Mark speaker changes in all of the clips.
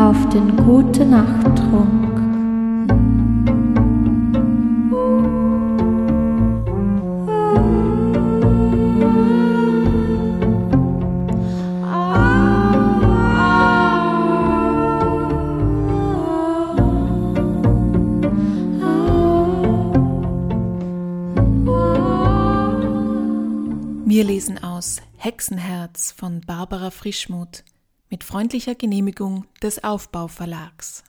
Speaker 1: auf den gute Nachttrunk.
Speaker 2: Wir lesen aus Hexenherz von Barbara Frischmuth mit freundlicher Genehmigung des Aufbauverlags.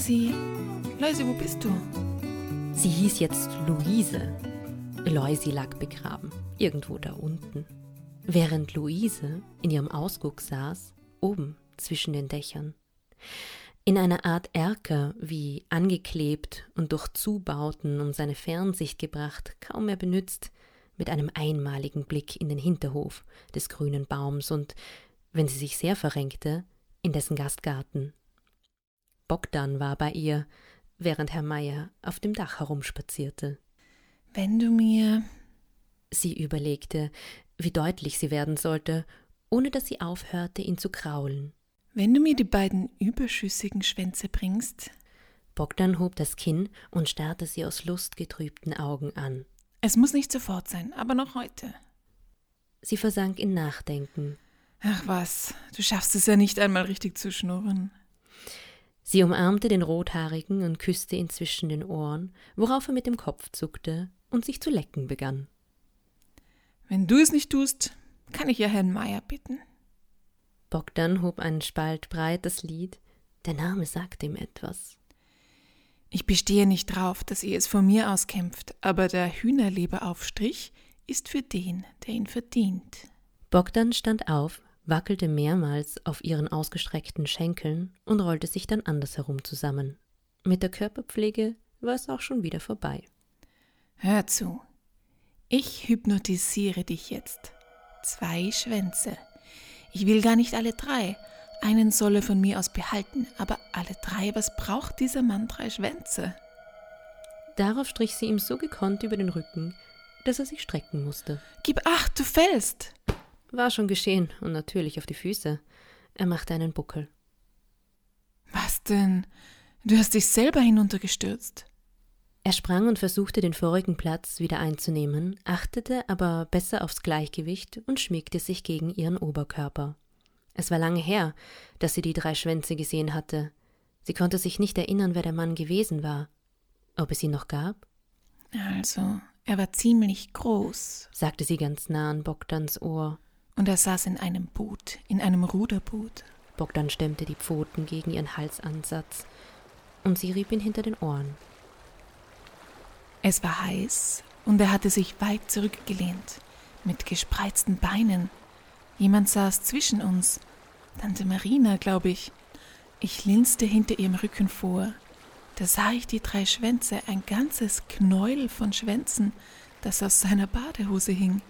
Speaker 2: Loisi, Loisi, wo bist du?
Speaker 3: Sie hieß jetzt Luise. Loisi lag begraben, irgendwo da unten. Während Luise in ihrem Ausguck saß, oben zwischen den Dächern. In einer Art Erker, wie angeklebt und durch Zubauten um seine Fernsicht gebracht, kaum mehr benützt, mit einem einmaligen Blick in den Hinterhof des grünen Baums und, wenn sie sich sehr verrenkte, in dessen Gastgarten. Bogdan war bei ihr, während Herr Meier auf dem Dach herumspazierte.
Speaker 2: Wenn du mir.
Speaker 3: Sie überlegte, wie deutlich sie werden sollte, ohne dass sie aufhörte, ihn zu kraulen.
Speaker 2: Wenn du mir die beiden überschüssigen Schwänze bringst.
Speaker 3: Bogdan hob das Kinn und starrte sie aus lustgetrübten Augen an.
Speaker 2: Es muss nicht sofort sein, aber noch heute.
Speaker 3: Sie versank in Nachdenken.
Speaker 2: Ach was, du schaffst es ja nicht einmal richtig zu schnurren.
Speaker 3: Sie umarmte den Rothaarigen und küsste ihn zwischen den Ohren, worauf er mit dem Kopf zuckte und sich zu lecken begann.
Speaker 2: Wenn du es nicht tust, kann ich ja Herrn Meier bitten.
Speaker 3: Bogdan hob einen Spalt breit das Lied. Der Name sagte ihm etwas.
Speaker 2: Ich bestehe nicht drauf, dass ihr es von mir aus kämpft, aber der Hühnerleberaufstrich ist für den, der ihn verdient.
Speaker 3: Bogdan stand auf, wackelte mehrmals auf ihren ausgestreckten Schenkeln und rollte sich dann andersherum zusammen. Mit der Körperpflege war es auch schon wieder vorbei.
Speaker 2: Hör zu. Ich hypnotisiere dich jetzt. Zwei Schwänze. Ich will gar nicht alle drei. Einen soll er von mir aus behalten, aber alle drei, was braucht dieser Mann drei Schwänze?
Speaker 3: Darauf strich sie ihm so gekonnt über den Rücken, dass er sich strecken musste.
Speaker 2: Gib acht, du fällst!
Speaker 3: War schon geschehen und natürlich auf die Füße. Er machte einen Buckel.
Speaker 2: Was denn? Du hast dich selber hinuntergestürzt.
Speaker 3: Er sprang und versuchte den vorigen Platz wieder einzunehmen, achtete aber besser aufs Gleichgewicht und schmiegte sich gegen ihren Oberkörper. Es war lange her, dass sie die drei Schwänze gesehen hatte. Sie konnte sich nicht erinnern, wer der Mann gewesen war. Ob es ihn noch gab?
Speaker 2: Also, er war ziemlich groß.
Speaker 3: sagte sie ganz nah an Bogdans Ohr.
Speaker 2: Und er saß in einem Boot, in einem Ruderboot.
Speaker 3: Bogdan stemmte die Pfoten gegen ihren Halsansatz und sie rieb ihn hinter den Ohren.
Speaker 2: Es war heiß und er hatte sich weit zurückgelehnt, mit gespreizten Beinen. Jemand saß zwischen uns. Tante Marina, glaube ich. Ich linste hinter ihrem Rücken vor. Da sah ich die drei Schwänze, ein ganzes Knäuel von Schwänzen, das aus seiner Badehose hing.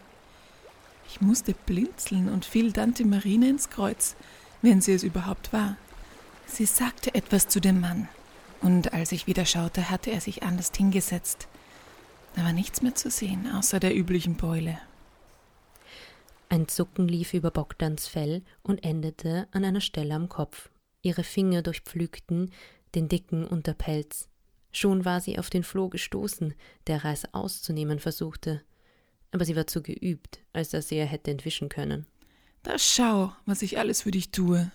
Speaker 2: Ich musste blinzeln und fiel Tante Marina ins Kreuz, wenn sie es überhaupt war. Sie sagte etwas zu dem Mann, und als ich wieder schaute, hatte er sich anders hingesetzt. Da war nichts mehr zu sehen, außer der üblichen Beule.
Speaker 3: Ein Zucken lief über Bogdans Fell und endete an einer Stelle am Kopf. Ihre Finger durchpflügten den dicken Unterpelz. Schon war sie auf den Floh gestoßen, der Reis auszunehmen versuchte. Aber sie war zu geübt, als dass sie er hätte entwischen können.
Speaker 2: Da schau, was ich alles für dich tue.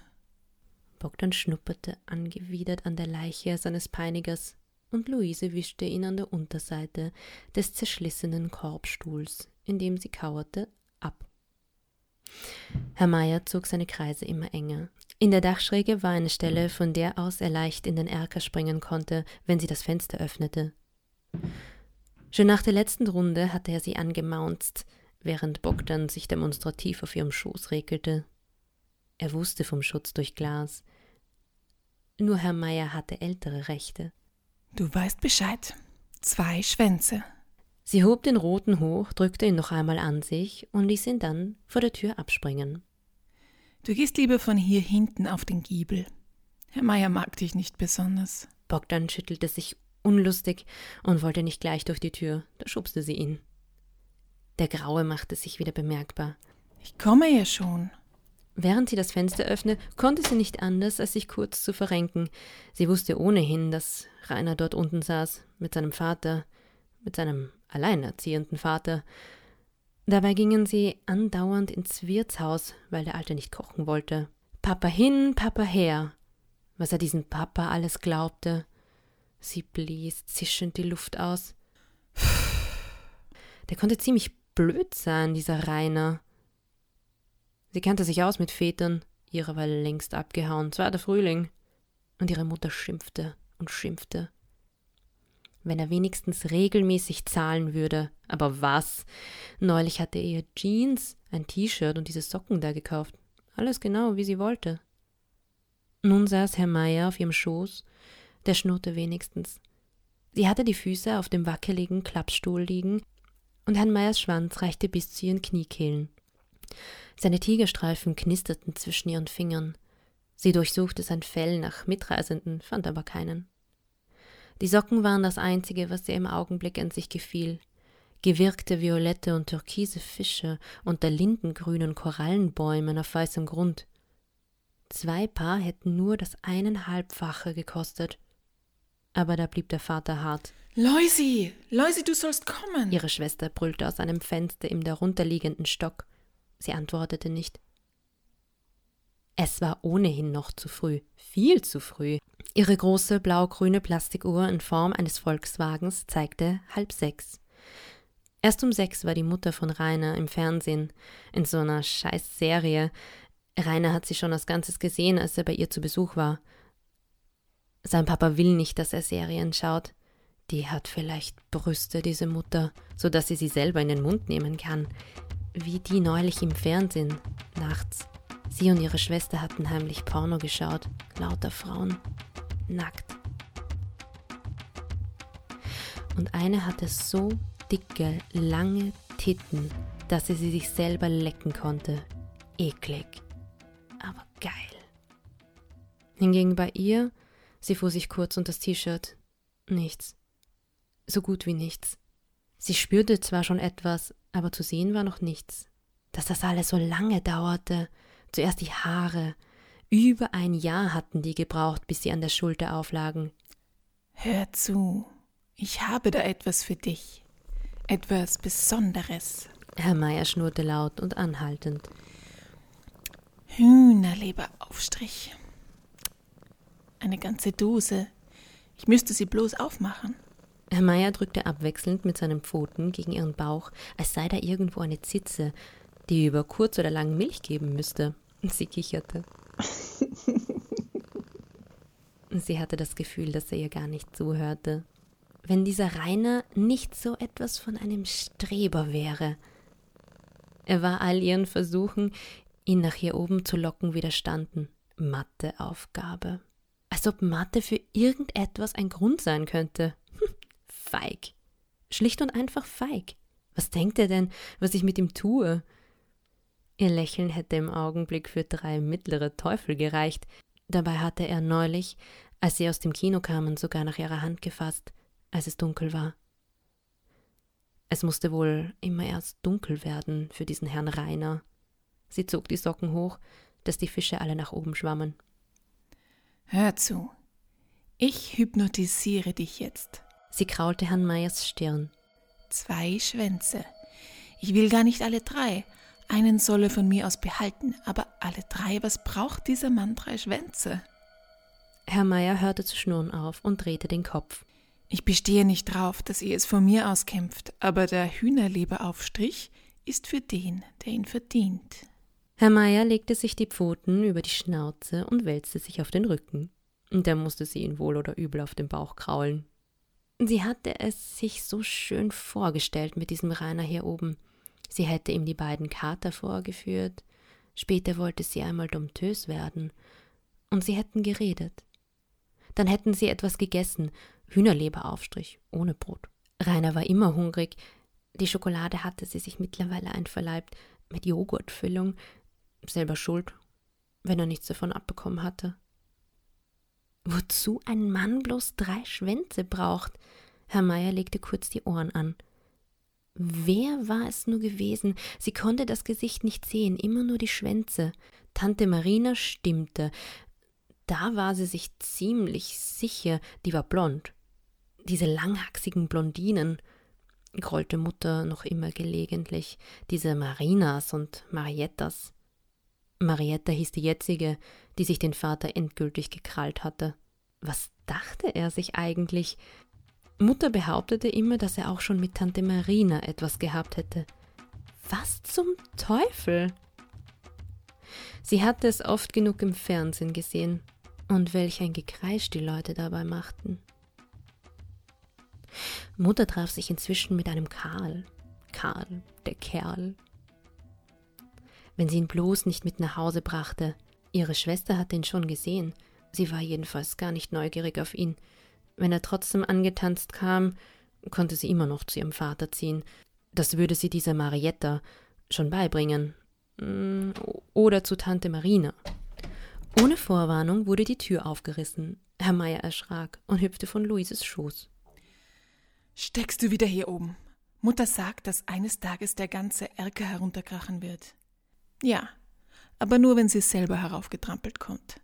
Speaker 3: Bogdan schnupperte angewidert an der Leiche seines Peinigers, und Luise wischte ihn an der Unterseite des zerschlissenen Korbstuhls, in dem sie kauerte, ab. Herr Meier zog seine Kreise immer enger. In der Dachschräge war eine Stelle, von der aus er leicht in den Erker springen konnte, wenn sie das Fenster öffnete. Schon nach der letzten Runde hatte er sie angemaunzt, während Bogdan sich demonstrativ auf ihrem Schoß regelte. Er wusste vom Schutz durch Glas. Nur Herr Meier hatte ältere Rechte.
Speaker 2: Du weißt Bescheid. Zwei Schwänze.
Speaker 3: Sie hob den roten hoch, drückte ihn noch einmal an sich und ließ ihn dann vor der Tür abspringen.
Speaker 2: Du gehst lieber von hier hinten auf den Giebel. Herr Meier mag dich nicht besonders.
Speaker 3: Bogdan schüttelte sich unlustig und wollte nicht gleich durch die Tür, da schubste sie ihn. Der Graue machte sich wieder bemerkbar.
Speaker 2: Ich komme ja schon.
Speaker 3: Während sie das Fenster öffnete, konnte sie nicht anders, als sich kurz zu verrenken. Sie wusste ohnehin, dass Rainer dort unten saß, mit seinem Vater, mit seinem alleinerziehenden Vater. Dabei gingen sie andauernd ins Wirtshaus, weil der Alte nicht kochen wollte. Papa hin, Papa her. Was er diesem Papa alles glaubte. Sie blies zischend die Luft aus. Der konnte ziemlich blöd sein, dieser Rainer. Sie kannte sich aus mit Vätern, ihre war längst abgehauen, es der Frühling. Und ihre Mutter schimpfte und schimpfte. Wenn er wenigstens regelmäßig zahlen würde. Aber was? Neulich hatte er ihr Jeans, ein T-Shirt und diese Socken da gekauft. Alles genau, wie sie wollte. Nun saß Herr Meier auf ihrem Schoß, der schnurrte wenigstens. Sie hatte die Füße auf dem wackeligen Klappstuhl liegen, und Herrn Meyers Schwanz reichte bis zu ihren Kniekehlen. Seine Tigerstreifen knisterten zwischen ihren Fingern. Sie durchsuchte sein Fell nach Mitreisenden, fand aber keinen. Die Socken waren das Einzige, was ihr im Augenblick an sich gefiel. Gewirkte violette und türkise Fische unter lindengrünen Korallenbäumen auf weißem Grund. Zwei Paar hätten nur das eineinhalbfache gekostet. Aber da blieb der Vater hart.
Speaker 2: Loisi, Loisi, du sollst kommen.
Speaker 3: Ihre Schwester brüllte aus einem Fenster im darunterliegenden Stock. Sie antwortete nicht. Es war ohnehin noch zu früh, viel zu früh. Ihre große blau-grüne Plastikuhr in Form eines Volkswagens zeigte halb sechs. Erst um sechs war die Mutter von Rainer im Fernsehen, in so einer scheiß Serie. Rainer hat sie schon als Ganzes gesehen, als er bei ihr zu Besuch war. Sein Papa will nicht, dass er Serien schaut. Die hat vielleicht Brüste, diese Mutter, so dass sie sie selber in den Mund nehmen kann. Wie die neulich im Fernsehen, nachts. Sie und ihre Schwester hatten heimlich Porno geschaut. Lauter Frauen. Nackt. Und eine hatte so dicke, lange Titten, dass sie sie sich selber lecken konnte. Eklig. Aber geil. Hingegen bei ihr, sie fuhr sich kurz unter das T-Shirt. Nichts so gut wie nichts. Sie spürte zwar schon etwas, aber zu sehen war noch nichts. Dass das alles so lange dauerte, zuerst die Haare. Über ein Jahr hatten die gebraucht, bis sie an der Schulter auflagen.
Speaker 2: Hör zu, ich habe da etwas für dich. Etwas Besonderes.
Speaker 3: Herr Meier schnurrte laut und anhaltend.
Speaker 2: Hühnerleberaufstrich. Eine ganze Dose. Ich müsste sie bloß aufmachen.
Speaker 3: Herr Meier drückte abwechselnd mit seinen Pfoten gegen ihren Bauch, als sei da irgendwo eine Zitze, die über kurz oder lang Milch geben müsste. Sie kicherte. Sie hatte das Gefühl, dass er ihr gar nicht zuhörte. Wenn dieser Rainer nicht so etwas von einem Streber wäre. Er war all ihren Versuchen, ihn nach hier oben zu locken, widerstanden. Matheaufgabe. Als ob Mathe für irgendetwas ein Grund sein könnte feig. Schlicht und einfach feig. Was denkt er denn, was ich mit ihm tue? Ihr Lächeln hätte im Augenblick für drei mittlere Teufel gereicht. Dabei hatte er neulich, als sie aus dem Kino kamen, sogar nach ihrer Hand gefasst, als es dunkel war. Es musste wohl immer erst dunkel werden für diesen Herrn Rainer. Sie zog die Socken hoch, dass die Fische alle nach oben schwammen.
Speaker 2: Hör zu. Ich hypnotisiere dich jetzt.
Speaker 3: Sie kraulte Herrn Meyers Stirn.
Speaker 2: Zwei Schwänze. Ich will gar nicht alle drei. Einen soll er von mir aus behalten, aber alle drei, was braucht dieser Mann drei Schwänze?
Speaker 3: Herr Meyer hörte zu schnurren auf und drehte den Kopf.
Speaker 2: Ich bestehe nicht drauf, dass ihr es von mir aus kämpft, aber der Hühnerleberaufstrich ist für den, der ihn verdient.
Speaker 3: Herr Meyer legte sich die Pfoten über die Schnauze und wälzte sich auf den Rücken. Da musste sie ihn wohl oder übel auf den Bauch kraulen. Sie hatte es sich so schön vorgestellt mit diesem Rainer hier oben. Sie hätte ihm die beiden Kater vorgeführt, später wollte sie einmal domptös werden, und sie hätten geredet. Dann hätten sie etwas gegessen, Hühnerleberaufstrich, ohne Brot. Rainer war immer hungrig, die Schokolade hatte sie sich mittlerweile einverleibt, mit Joghurtfüllung, selber schuld, wenn er nichts davon abbekommen hatte. Wozu ein Mann bloß drei Schwänze braucht? Herr Meier legte kurz die Ohren an. Wer war es nur gewesen? Sie konnte das Gesicht nicht sehen, immer nur die Schwänze. Tante Marina stimmte. Da war sie sich ziemlich sicher, die war blond. Diese langhaxigen Blondinen, grollte Mutter noch immer gelegentlich, diese Marinas und Mariettas. Marietta hieß die jetzige, die sich den Vater endgültig gekrallt hatte. Was dachte er sich eigentlich? Mutter behauptete immer, dass er auch schon mit Tante Marina etwas gehabt hätte. Was zum Teufel? Sie hatte es oft genug im Fernsehen gesehen. Und welch ein Gekreisch die Leute dabei machten. Mutter traf sich inzwischen mit einem Karl. Karl, der Kerl. Wenn sie ihn bloß nicht mit nach Hause brachte. Ihre Schwester hatte ihn schon gesehen. Sie war jedenfalls gar nicht neugierig auf ihn. Wenn er trotzdem angetanzt kam, konnte sie immer noch zu ihrem Vater ziehen. Das würde sie dieser Marietta schon beibringen. Mm, oder zu Tante Marina. Ohne Vorwarnung wurde die Tür aufgerissen. Herr Meier erschrak und hüpfte von Luises Schoß.
Speaker 2: Steckst du wieder hier oben? Mutter sagt, dass eines Tages der ganze Erker herunterkrachen wird. Ja, aber nur, wenn sie selber heraufgetrampelt kommt.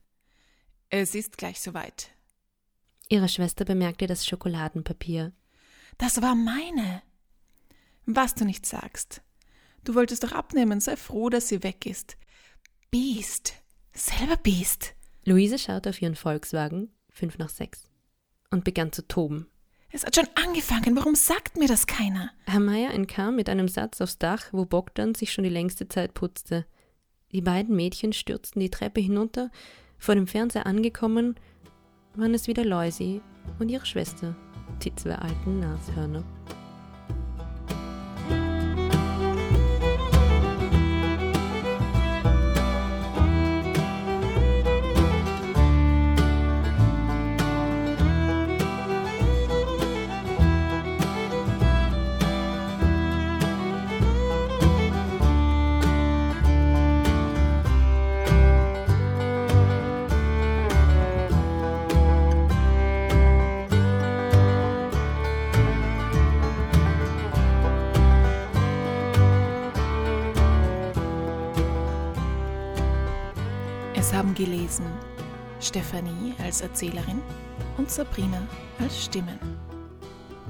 Speaker 2: Es ist gleich soweit.
Speaker 3: Ihre Schwester bemerkte das Schokoladenpapier.
Speaker 2: Das war meine. Was du nicht sagst. Du wolltest doch abnehmen, sei froh, dass sie weg ist. Biest. Selber Biest.
Speaker 3: Luise schaute auf ihren Volkswagen, fünf nach sechs, und begann zu toben.
Speaker 2: Es hat schon angefangen, warum sagt mir das keiner?
Speaker 3: Herr Meier entkam mit einem Satz aufs Dach, wo Bogdan sich schon die längste Zeit putzte. Die beiden Mädchen stürzten die Treppe hinunter, vor dem Fernseher angekommen, waren es wieder Loisi und ihre Schwester, die zwei alten Nashörner.
Speaker 2: Gelesen Stefanie als Erzählerin und Sabrina als Stimmen.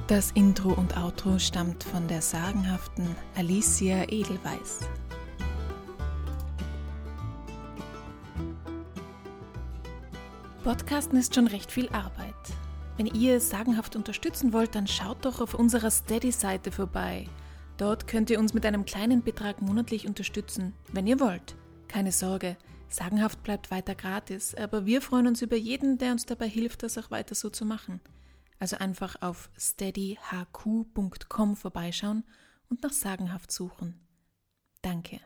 Speaker 2: Das Intro und Outro stammt von der sagenhaften Alicia Edelweiß. Podcasten ist schon recht viel Arbeit. Wenn ihr sagenhaft unterstützen wollt, dann schaut doch auf unserer Steady-Seite vorbei. Dort könnt ihr uns mit einem kleinen Betrag monatlich unterstützen, wenn ihr wollt. Keine Sorge, Sagenhaft bleibt weiter gratis, aber wir freuen uns über jeden, der uns dabei hilft, das auch weiter so zu machen. Also einfach auf steadyhq.com vorbeischauen und nach Sagenhaft suchen. Danke.